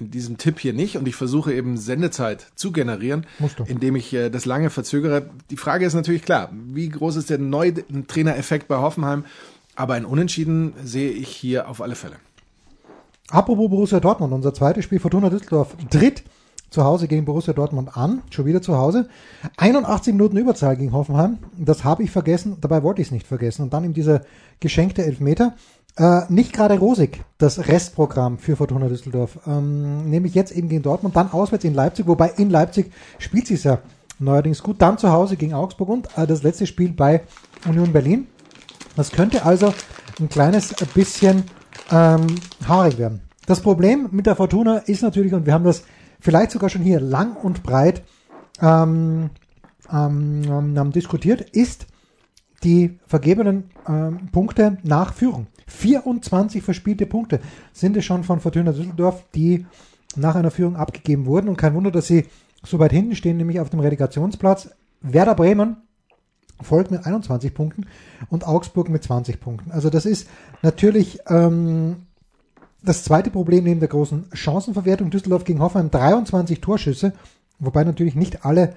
in diesem Tipp hier nicht und ich versuche eben Sendezeit zu generieren, indem ich äh, das lange verzögere. Die Frage ist natürlich klar, wie groß ist der neue Trainereffekt bei Hoffenheim? Aber ein Unentschieden sehe ich hier auf alle Fälle. Apropos Borussia Dortmund, unser zweites Spiel Fortuna Düsseldorf tritt zu Hause gegen Borussia Dortmund an, schon wieder zu Hause. 81 Minuten Überzahl gegen Hoffenheim, das habe ich vergessen, dabei wollte ich es nicht vergessen. Und dann eben dieser geschenkte Elfmeter. Äh, nicht gerade rosig, das Restprogramm für Fortuna Düsseldorf. Ähm, nämlich jetzt eben gegen Dortmund, dann auswärts in Leipzig, wobei in Leipzig spielt sie es ja neuerdings gut. Dann zu Hause gegen Augsburg und äh, das letzte Spiel bei Union Berlin. Das könnte also ein kleines bisschen ähm, haarig werden. Das Problem mit der Fortuna ist natürlich, und wir haben das vielleicht sogar schon hier lang und breit ähm, ähm, ähm, diskutiert, ist die vergebenen ähm, Punkte nach Führung. 24 verspielte Punkte sind es schon von Fortuna Düsseldorf, die nach einer Führung abgegeben wurden. Und kein Wunder, dass sie so weit hinten stehen, nämlich auf dem Relegationsplatz. Werder Bremen folgt mit 21 Punkten und Augsburg mit 20 Punkten. Also das ist natürlich ähm, das zweite Problem neben der großen Chancenverwertung. Düsseldorf gegen Hoffenheim 23 Torschüsse, wobei natürlich nicht alle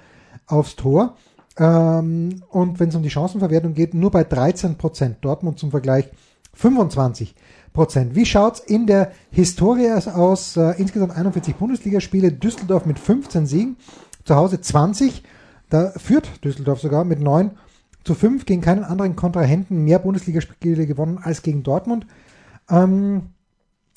aufs Tor. Ähm, und wenn es um die Chancenverwertung geht, nur bei 13 Prozent. Dortmund zum Vergleich 25 Prozent. Wie schaut's in der Historie aus? Äh, insgesamt 41 Bundesligaspiele, Düsseldorf mit 15 Siegen, zu Hause 20. Da führt Düsseldorf sogar mit 9 zu 5 gegen keinen anderen Kontrahenten mehr Bundesligaspiele gewonnen als gegen Dortmund. Ähm,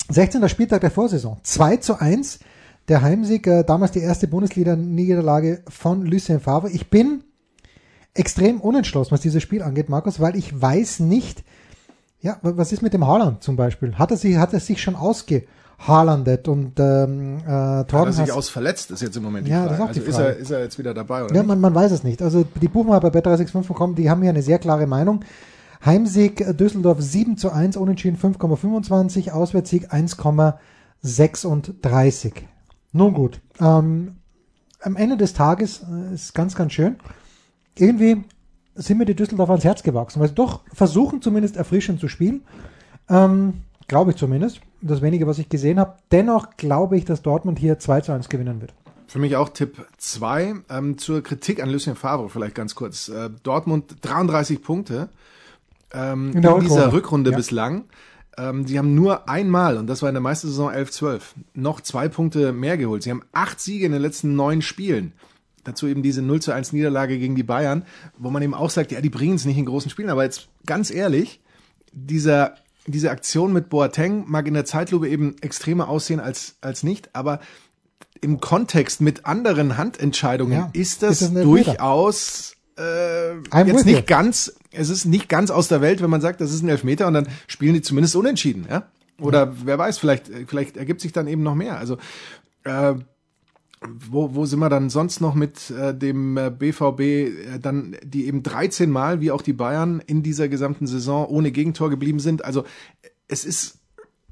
16. Spieltag der Vorsaison. 2 zu 1. Der Heimsieg, äh, damals die erste Bundesliga-Niederlage von Lucien Favre. Ich bin extrem unentschlossen, was dieses Spiel angeht, Markus, weil ich weiß nicht, ja, was ist mit dem Haaland zum Beispiel? Hat er sich, hat er sich schon ausgehaalandet und ähm, äh, Torben Hat er sich aus verletzt, ist jetzt im Moment die Ja, das Frage. ist auch die also Frage. Ist, er, ist er jetzt wieder dabei oder Ja, man, man weiß es nicht. Also die Buchmacher bei bet365.com, die haben hier eine sehr klare Meinung. Heimsieg äh, Düsseldorf 7 zu 1, Unentschieden 5,25, Auswärtssieg 1,36. Nun gut, ähm, am Ende des Tages äh, ist ganz, ganz schön. Irgendwie sind mir die Düsseldorfer ans Herz gewachsen, weil sie doch versuchen zumindest erfrischend zu spielen. Ähm, glaube ich zumindest. Das wenige, was ich gesehen habe. Dennoch glaube ich, dass Dortmund hier 2 zu 1 gewinnen wird. Für mich auch Tipp 2. Ähm, zur Kritik an Lucien Favre vielleicht ganz kurz. Äh, Dortmund 33 Punkte ähm, In in, der dieser Rückrunde. Rückrunde Ja. bislang. Ähm, sie haben nur einmal, und das war in der Meistersaison 11-12, noch zwei Punkte mehr geholt. Sie haben acht Siege in den letzten neun Spielen. Dazu eben diese 0 zu 1 Niederlage gegen die Bayern, wo man eben auch sagt, ja, die bringen es nicht in großen Spielen. Aber jetzt ganz ehrlich, dieser, diese Aktion mit Boateng mag in der Zeitlupe eben extremer aussehen als, als nicht, aber im Kontext mit anderen Handentscheidungen Ja, ist das ist das durchaus äh, I'm jetzt nicht you. ganz, es ist nicht ganz aus der Welt, wenn man sagt, das ist ein Elfmeter und dann spielen die zumindest unentschieden, ja? Oder wer weiß, vielleicht, vielleicht ergibt sich dann eben noch mehr. Also äh, wo, wo sind wir dann sonst noch mit äh, dem äh, BVB, äh, dann die eben 13 Mal, wie auch die Bayern, in dieser gesamten Saison ohne Gegentor geblieben sind. Also äh, es ist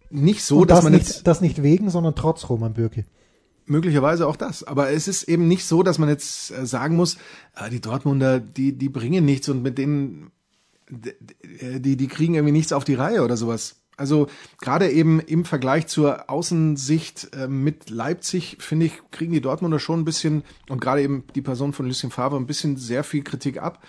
nicht so, Und dass das man nicht, jetzt das nicht wegen, sondern trotz Roman Bürki. möglicherweise auch das, aber es ist eben nicht so, dass man jetzt äh, sagen muss, äh, die Dortmunder, die die bringen nichts und mit denen d- die die kriegen irgendwie nichts auf die Reihe oder sowas. Also gerade eben im Vergleich zur Außensicht äh, mit Leipzig, finde ich, kriegen die Dortmunder schon ein bisschen und gerade eben die Person von Lucien Favre ein bisschen sehr viel Kritik ab.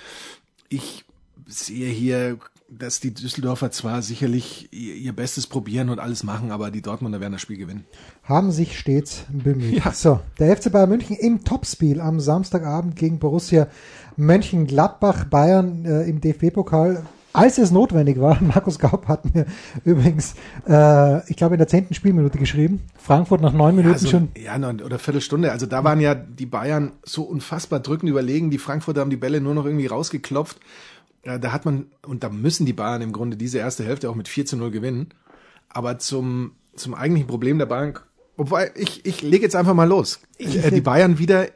Ich sehe hier, dass die Düsseldorfer zwar sicherlich ihr, ihr Bestes probieren und alles machen, aber die Dortmunder werden das Spiel gewinnen. Haben sich stets bemüht. Ja. So, der FC Bayern München im Topspiel am Samstagabend gegen Borussia Mönchengladbach Bayern äh, im DFB-Pokal. Als es notwendig war, *laughs* Markus Gaub hat mir übrigens, äh, ich glaube in der zehnten Spielminute geschrieben, Frankfurt nach neun Minuten Also, schon. ja, neun oder Viertelstunde. Also da waren ja die Bayern so unfassbar drückend überlegen. Die Frankfurter haben die Bälle nur noch irgendwie rausgeklopft. Ja, da hat man, und da müssen die Bayern im Grunde diese erste Hälfte auch mit 4 zu 0 gewinnen. Aber zum, zum eigentlichen Problem der Bayern, wobei ich, ich lege jetzt einfach mal los. äh, die Bayern wieder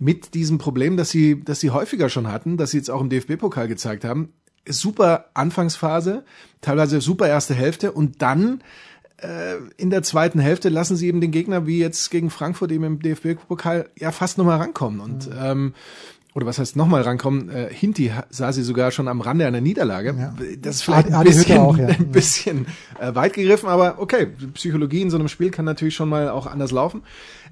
mit diesem Problem, dass sie, dass sie häufiger schon hatten, dass sie jetzt auch im DFB-Pokal gezeigt haben. Super Anfangsphase, teilweise super erste Hälfte und dann äh, in der zweiten Hälfte lassen sie eben den Gegner, wie jetzt gegen Frankfurt eben im DFB-Pokal, ja fast nochmal rankommen. Und ähm, oder was heißt nochmal rankommen? Äh, Hinti sah sie sogar schon am Rande einer Niederlage. Ja. Das ist vielleicht ein bisschen, auch, ja. *laughs* ein bisschen äh, weit gegriffen, aber okay, Psychologie in so einem Spiel kann natürlich schon mal auch anders laufen.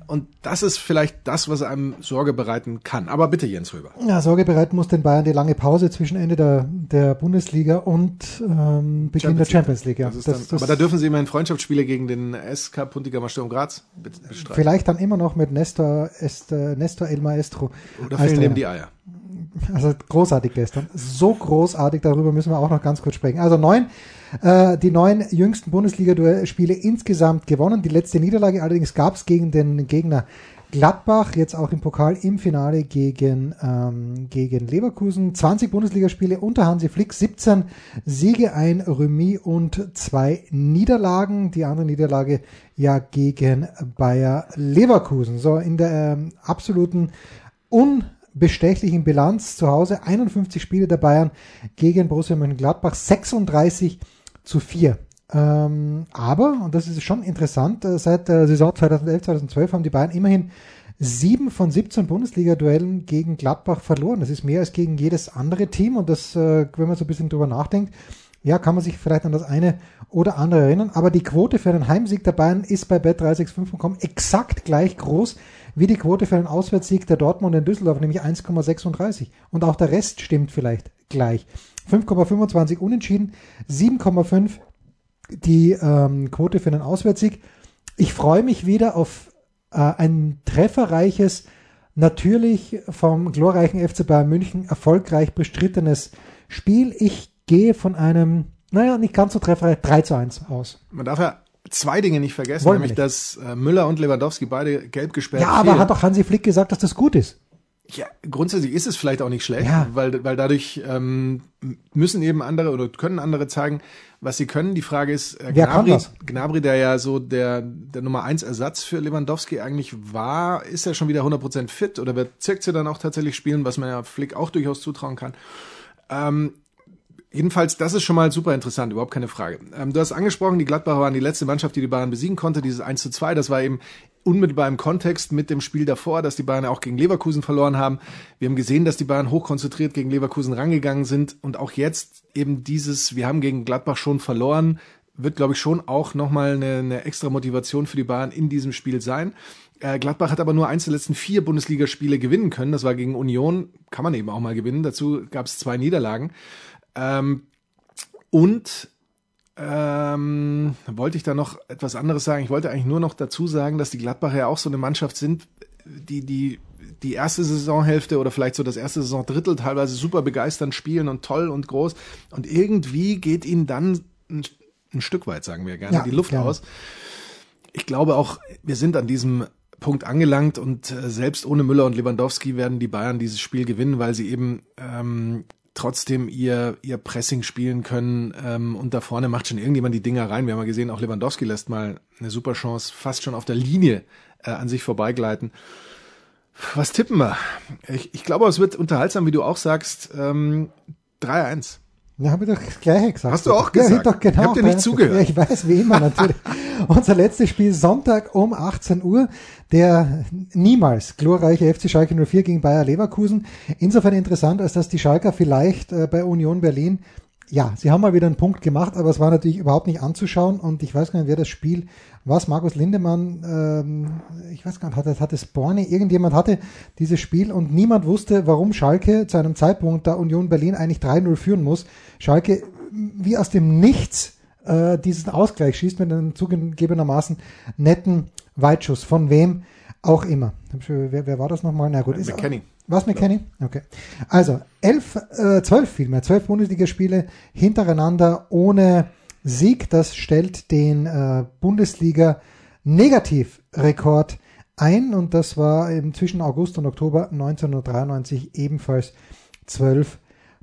Und das ist vielleicht das, was einem Sorge bereiten kann. Aber bitte, Jens Röber. Ja, Sorge bereiten muss den Bayern die lange Pause zwischen Ende der, der Bundesliga und ähm, Beginn der Champions League. Ja. Das Das- dann, das- aber da dürfen sie immerhin Freundschaftsspiele gegen den SK Puntigammer Sturm Graz bestreiten. vielleicht dann immer noch mit Nestor, Est, Nestor El Maestro. Oder fehlen dem die Eier. Also großartig gestern. So großartig, darüber müssen wir auch noch ganz kurz sprechen. Also neun, äh, die neun jüngsten Bundesliga-Spiele insgesamt gewonnen. Die letzte Niederlage allerdings gab es gegen den Gegner Gladbach, jetzt auch im Pokal im Finale gegen, ähm, gegen Leverkusen. 20 Bundesligaspiele unter Hansi Flick, 17 Siege, ein Remis und zwei Niederlagen. Die andere Niederlage ja gegen Bayer Leverkusen. So in der ähm, absoluten unbestechlichen Bilanz zu Hause 51 Spiele der Bayern gegen Borussia Mönchengladbach 36 zu 4. Ähm, aber, und das ist schon interessant, äh, seit der Saison 2011-2012 haben die Bayern immerhin sieben von 17 Bundesliga-Duellen gegen Gladbach verloren. Das ist mehr als gegen jedes andere Team und das, äh, wenn man so ein bisschen drüber nachdenkt, ja, kann man sich vielleicht an das eine oder andere erinnern, aber die Quote für einen Heimsieg der Bayern ist bei bet365.com exakt gleich groß wie die Quote für einen Auswärtssieg der Dortmund in Düsseldorf, nämlich 1,36. Und auch der Rest stimmt vielleicht gleich. 5,25 unentschieden, 7,5 die ähm, Quote für einen Auswärtssieg. Ich freue mich wieder auf äh, ein trefferreiches, natürlich vom glorreichen FC Bayern München erfolgreich bestrittenes Spiel. Ich gehe von einem, naja, nicht ganz so trefferreich, 3 zu 1 aus. Man darf ja zwei Dinge nicht vergessen, Wollen nämlich nicht. dass äh, Müller und Lewandowski beide gelb gesperrt Ja, aber fehlen. hat doch Hansi Flick gesagt, dass das gut ist. Ja, grundsätzlich ist es vielleicht auch nicht schlecht, Ja. weil, weil dadurch ähm, müssen eben andere oder können andere zeigen, was sie können. Die Frage ist, äh, Gnabry? Gnabry, der ja so der, der Nummer eins Ersatz für Lewandowski eigentlich war, ist er schon wieder 100% fit oder wird Zirkze dann auch tatsächlich spielen, was man ja Flick auch durchaus zutrauen kann. Ähm, Jedenfalls, das ist schon mal super interessant, überhaupt keine Frage. Ähm, du hast angesprochen, die Gladbacher waren die letzte Mannschaft, die die Bayern besiegen konnte, dieses 1 zu 2. Das war eben unmittelbar im Kontext mit dem Spiel davor, dass die Bayern auch gegen Leverkusen verloren haben. Wir haben gesehen, dass die Bayern hochkonzentriert gegen Leverkusen rangegangen sind und auch jetzt eben dieses, wir haben gegen Gladbach schon verloren, wird, glaube ich, schon auch nochmal eine, eine extra Motivation für die Bayern in diesem Spiel sein. Äh, Gladbach hat aber nur eins der letzten vier Bundesligaspiele gewinnen können. Das war gegen Union, kann man eben auch mal gewinnen. Dazu gab es zwei Niederlagen. Ähm, und ähm, wollte ich da noch etwas anderes sagen. Ich wollte eigentlich nur noch dazu sagen, dass die Gladbacher ja auch so eine Mannschaft sind, die die die erste Saisonhälfte oder vielleicht so das erste Saisondrittel teilweise super begeisternd spielen und toll und groß und irgendwie geht ihnen dann ein, ein Stück weit, sagen wir gerne, Ja, die Luft gerne. aus. Ich glaube auch, wir sind an diesem Punkt angelangt und äh, selbst ohne Müller und Lewandowski werden die Bayern dieses Spiel gewinnen, weil sie eben ähm, trotzdem ihr, ihr Pressing spielen können ähm, und da vorne macht schon irgendjemand die Dinger rein. Wir haben ja gesehen, auch Lewandowski lässt mal eine super Chance fast schon auf der Linie äh, an sich vorbeigleiten. Was tippen wir? Ich, ich glaube, es wird unterhaltsam, wie du auch sagst. Ähm, 3-1. Ja, habe ich doch das Gleiche gesagt. Hast du auch Ja, gesagt? ich hab doch genau Ich hab dir nicht zugehört. Ja, ich weiß, wie immer natürlich. *laughs* Unser letztes Spiel Sonntag um 18 Uhr. Der niemals glorreiche FC Schalke 04 gegen Bayer Leverkusen. Insofern interessant, als dass die Schalker vielleicht äh, bei Union Berlin ja, sie haben mal wieder einen Punkt gemacht, aber es war natürlich überhaupt nicht anzuschauen und ich weiß gar nicht, wer das Spiel was Markus Lindemann, ähm, ich weiß gar nicht, hatte, hatte Sporne, irgendjemand hatte dieses Spiel und niemand wusste, warum Schalke zu einem Zeitpunkt, da Union Berlin eigentlich 3-0 führen muss, Schalke wie aus dem Nichts äh, diesen Ausgleich schießt mit einem zugegebenermaßen netten Weitschuss. Von wem auch immer. Wer, wer war das nochmal? Na gut, ist McKennie. Was McKenny? Okay. Also elf, äh, zwölf vielmehr, zwölf Bundesligaspiele hintereinander ohne Sieg. Das stellt den äh, Bundesliga Negativrekord ein und das war eben zwischen August und Oktober 1993 ebenfalls zwölf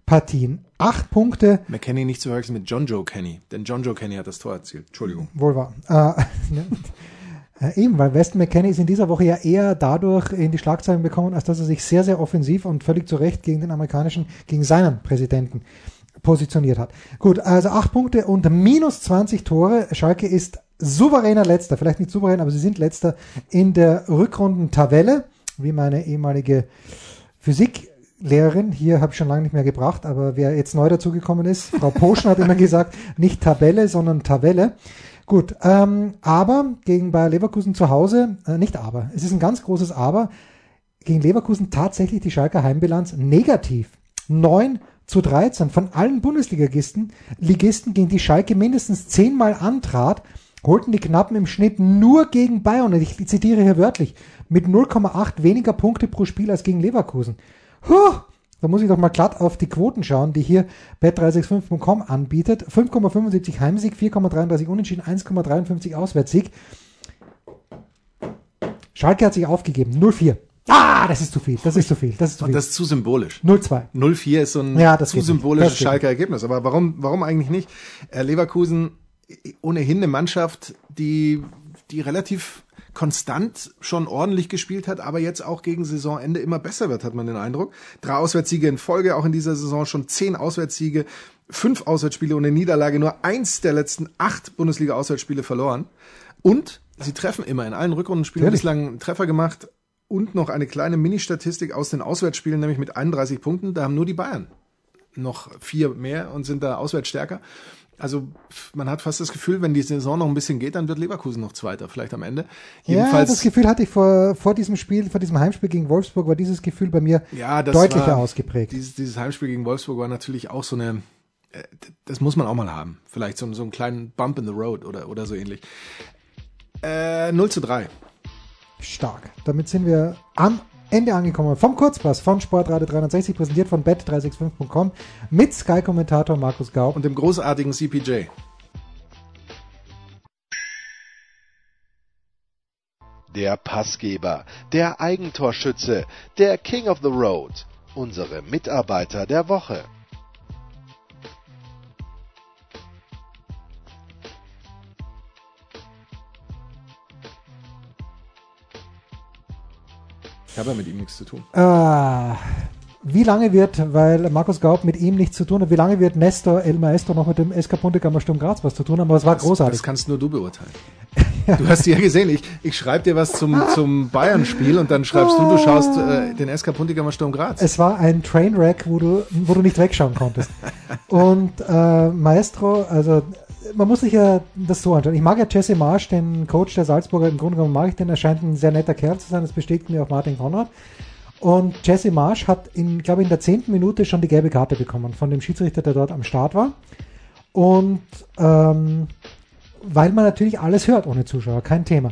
Partien. Acht Punkte McKenny nicht zu verwechseln mit John Joe Kenny, denn John Joe Kenny hat das Tor erzielt. Entschuldigung. Wohl wahr. Äh, *laughs* ne? Äh, Eben, weil Weston McKennie ist in dieser Woche ja eher dadurch in die Schlagzeilen bekommen, als dass er sich sehr, sehr offensiv und völlig zu Recht gegen den amerikanischen, gegen seinen Präsidenten positioniert hat. Gut, also acht Punkte und minus 20 Tore. Schalke ist souveräner Letzter, vielleicht nicht souverän, aber sie sind Letzter in der Rückrundentabelle, wie meine ehemalige Physiklehrerin, hier habe ich schon lange nicht mehr gebracht, aber wer jetzt neu dazugekommen ist, Frau Poschen hat immer gesagt, *laughs* nicht Tabelle, sondern Tabelle. Gut, ähm, aber gegen Bayer Leverkusen zu Hause, äh, nicht aber, es ist ein ganz großes Aber, gegen Leverkusen tatsächlich die Schalker Heimbilanz negativ. 9 zu 13 von allen Bundesligisten, Ligisten, gegen die Schalke mindestens zehnmal antrat, holten die Knappen im Schnitt nur gegen Bayern, und ich zitiere hier wörtlich, mit 0,8 weniger Punkte pro Spiel als gegen Leverkusen. Huh, da muss ich doch mal glatt auf die Quoten schauen, die hier bet365.com anbietet. 5,75 Heimsieg, 4,33 Unentschieden, 1,53 Auswärtssieg. Schalke hat sich aufgegeben, 0-4. Ah, das ist zu viel, das ist zu viel, das ist zu Und viel. das ist zu symbolisch. 0-2. 0-4 ist so ein Ja, zu symbolisches Das geht Schalker Ergebnis. Aber warum, warum eigentlich nicht? Äh, Leverkusen ohnehin eine Mannschaft, die, die relativ konstant schon ordentlich gespielt hat, aber jetzt auch gegen Saisonende immer besser wird, hat man den Eindruck. Drei Auswärtssiege in Folge, auch in dieser Saison schon zehn Auswärtssiege, fünf Auswärtsspiele ohne Niederlage, nur eins der letzten acht Bundesliga-Auswärtsspiele verloren. Und sie treffen immer in allen Rückrundenspielen bislang einen Treffer gemacht und noch eine kleine Mini-Statistik aus den Auswärtsspielen, nämlich mit 31 Punkten. Da haben nur die Bayern noch vier mehr und sind da auswärts stärker. Also man hat fast das Gefühl, wenn die Saison noch ein bisschen geht, dann wird Leverkusen noch Zweiter, vielleicht am Ende. Ja, Jedenfalls, das Gefühl hatte ich vor, vor diesem Spiel, vor diesem Heimspiel gegen Wolfsburg, war dieses Gefühl bei mir ja, das deutlicher war, ausgeprägt. Dieses, dieses Heimspiel gegen Wolfsburg war natürlich auch so eine, äh, das muss man auch mal haben. Vielleicht so, so einen kleinen Bump in the Road oder, oder so ähnlich. Äh, 0 zu 3. Stark. Damit sind wir am Ende angekommen vom Kurzpass von Sportradio 360, präsentiert von bet365.com mit Sky-Kommentator Markus Gaub. Und dem großartigen CPJ. der Passgeber, der Eigentorschütze, der King of the Road, unsere Mitarbeiter der Woche. Ich habe ja mit ihm nichts zu tun. Ah, wie lange wird, weil Markus Gaub mit ihm nichts zu tun hat, wie lange wird Nestor El Maestro noch mit dem SK Puntigammer Sturm Graz was zu tun haben? Aber es war Das, großartig. das kannst nur du beurteilen. *laughs* Du hast ja gesehen, ich, ich schreibe dir was zum, zum Bayern-Spiel und dann schreibst du, du schaust äh, den SK Puntigammer Sturm Graz. Es war ein Trainwreck, wo du, wo du nicht wegschauen konntest. *laughs* Und äh, Maestro, also man muss sich ja das so anschauen. Ich mag ja Jesse Marsch, den Coach der Salzburger, im Grunde genommen mag ich den, er scheint ein sehr netter Kerl zu sein, das bestätigt mir auch Martin Konrad. Und Jesse Marsch hat in, glaube ich, in der zehnten Minute schon die gelbe Karte bekommen von dem Schiedsrichter, der dort am Start war. Und ähm, weil man natürlich alles hört ohne Zuschauer, kein Thema.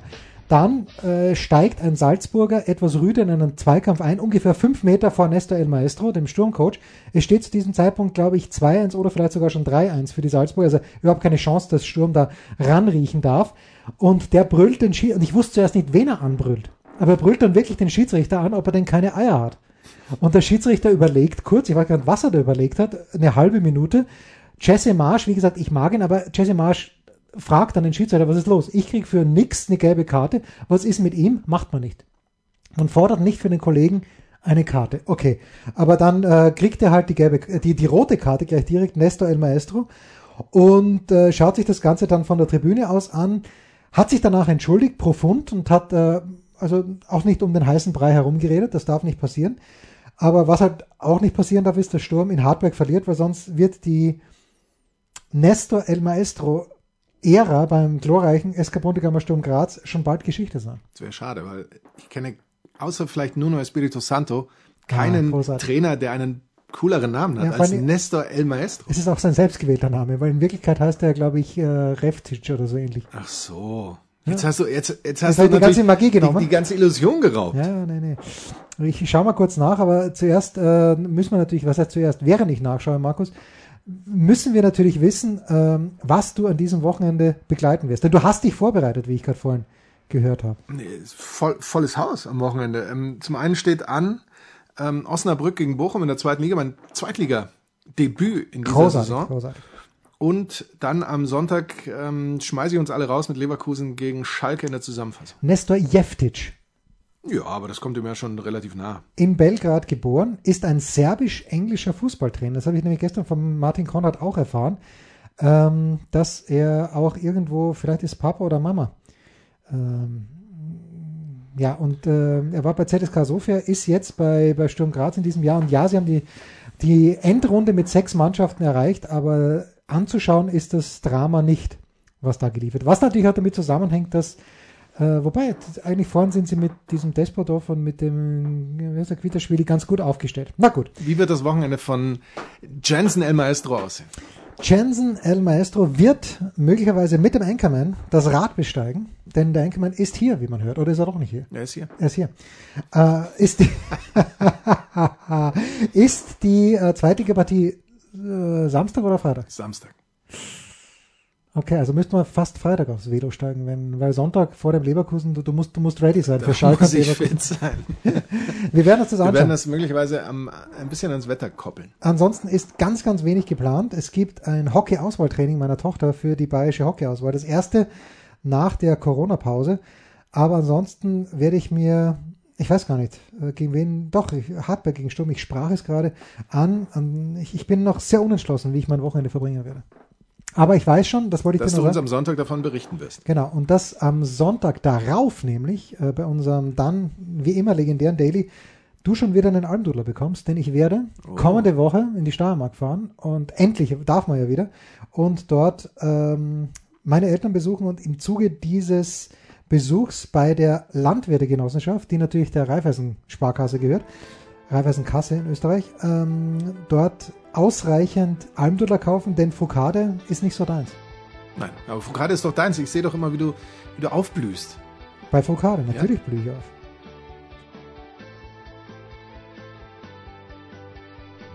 Dann äh, steigt ein Salzburger etwas rüde in einen Zweikampf ein, ungefähr fünf Meter vor Nestor El Maestro, dem Sturmcoach. Es steht zu diesem Zeitpunkt, glaube ich, 2-1 oder vielleicht sogar schon 3-1 für die Salzburger. Also überhaupt keine Chance, dass Sturm da ranriechen darf. Und der brüllt den Schiedsrichter, und ich wusste zuerst nicht, wen er anbrüllt. Aber er brüllt dann wirklich den Schiedsrichter an, ob er denn keine Eier hat. Und der Schiedsrichter überlegt kurz, ich weiß gar nicht, was er da überlegt hat, eine halbe Minute. Jesse Marsch, wie gesagt, ich mag ihn, aber Jesse Marsch fragt dann den Schiedsrichter, was ist los? Ich krieg für nix eine gelbe Karte. Was ist mit ihm? Macht man nicht. Man fordert nicht für den Kollegen eine Karte. Okay. Aber dann äh, kriegt er halt die gelbe, äh, die, die rote Karte gleich direkt, Nestor El Maestro, und äh, schaut sich das Ganze dann von der Tribüne aus an, hat sich danach entschuldigt, profund, und hat äh, also auch nicht um den heißen Brei herumgeredet, das darf nicht passieren. Aber was halt auch nicht passieren darf, ist, dass Sturm in Hartberg verliert, weil sonst wird die Nestor El Maestro Ära beim glorreichen SK Pontegammer Sturm Graz schon bald Geschichte sein. Das wäre schade, weil ich kenne außer vielleicht Nuno Espirito Santo keinen großartig. Trainer, der einen cooleren Namen hat Ja, als Nestor El Maestro. Es ist auch sein selbstgewählter Name, weil in Wirklichkeit heißt er, glaube ich, äh, Reftic oder so ähnlich. Ach so. Jetzt hast du jetzt jetzt hast hat du die ganze Magie genommen. Die, die ganze Illusion geraubt. Ja, nee, nee. Ich schaue mal kurz nach, aber zuerst äh, müssen wir natürlich, was heißt zuerst, während ich nachschaue, Markus, müssen wir natürlich wissen, ähm, was du an diesem Wochenende begleiten wirst. Denn du hast dich vorbereitet, wie ich gerade vorhin gehört habe. Nee, voll, volles Haus am Wochenende. Ähm, zum einen steht an ähm, Osnabrück gegen Bochum in der zweiten Liga, mein Zweitliga-Debüt in dieser Großartig, Saison. großartig. Und dann am Sonntag ähm, schmeiße ich uns alle raus mit Leverkusen gegen Schalke in der Zusammenfassung. Nestor Jeftic, Ja, aber das kommt ihm ja schon relativ nah. in Belgrad geboren, ist ein serbisch-englischer Fußballtrainer. Das habe ich nämlich gestern von Martin Konrad auch erfahren, ähm, dass er auch irgendwo, vielleicht ist Papa oder Mama. Ähm, ja, und äh, er war bei ZSK Sofia, ist jetzt bei, bei Sturm Graz in diesem Jahr. Und ja, sie haben die, die Endrunde mit sechs Mannschaften erreicht, aber anzuschauen ist das Drama nicht, was da geliefert. Was natürlich auch damit zusammenhängt, dass äh, wobei, eigentlich vorhin sind sie mit diesem Despodov und mit dem Quitterschwili ganz gut aufgestellt. Na gut. Wie wird das Wochenende von Jensen El Maestro aussehen? Jensen El Maestro wird möglicherweise mit dem Anchorman das Rad besteigen, denn der Anchorman ist hier, wie man hört. Oder ist er doch nicht hier? Er ist hier. Er ist hier. Äh, ist die, *laughs* ist die äh, zweite Partie äh, Samstag oder Freitag? Samstag. Okay, also müssten wir fast Freitag aufs Velo steigen, wenn, weil Sonntag vor dem Leverkusen, du, du musst, du musst ready sein für Schalke Muss ich Leverkusen. fit sein. *laughs* Wir werden uns das Wir anschauen. werden das möglicherweise am, ein bisschen ans Wetter koppeln. Ansonsten ist ganz, ganz wenig geplant. Es gibt ein Hockey-Auswahltraining meiner Tochter für die bayerische Hockey-Auswahl. Das erste nach der Corona-Pause. Aber ansonsten werde ich mir, ich weiß gar nicht, äh, gegen wen, doch, Hartberg gegen Sturm, ich sprach es gerade an. an ich, ich bin noch sehr unentschlossen, wie ich mein Wochenende verbringen werde. Aber ich weiß schon, das wollte ich Dass dir du nur uns sagen. am Sonntag davon berichten wirst. Genau, und das am Sonntag darauf nämlich, äh, bei unserem dann wie immer legendären Daily, du schon wieder einen Almdudler bekommst, denn ich werde Oh. kommende Woche in die Steiermark fahren und endlich darf man ja wieder und dort ähm, meine Eltern besuchen und im Zuge dieses Besuchs bei der Landwirtegenossenschaft, die natürlich der Raiffeisen Sparkasse gehört, Raiffeisen Kasse in Österreich, ähm, dort ausreichend Almdudler kaufen, denn Foucade ist nicht so deins. Nein, aber gerade ist doch deins. Ich sehe doch immer, wie du, wie du aufblühst. Bei Foucade, natürlich blühe ich auf.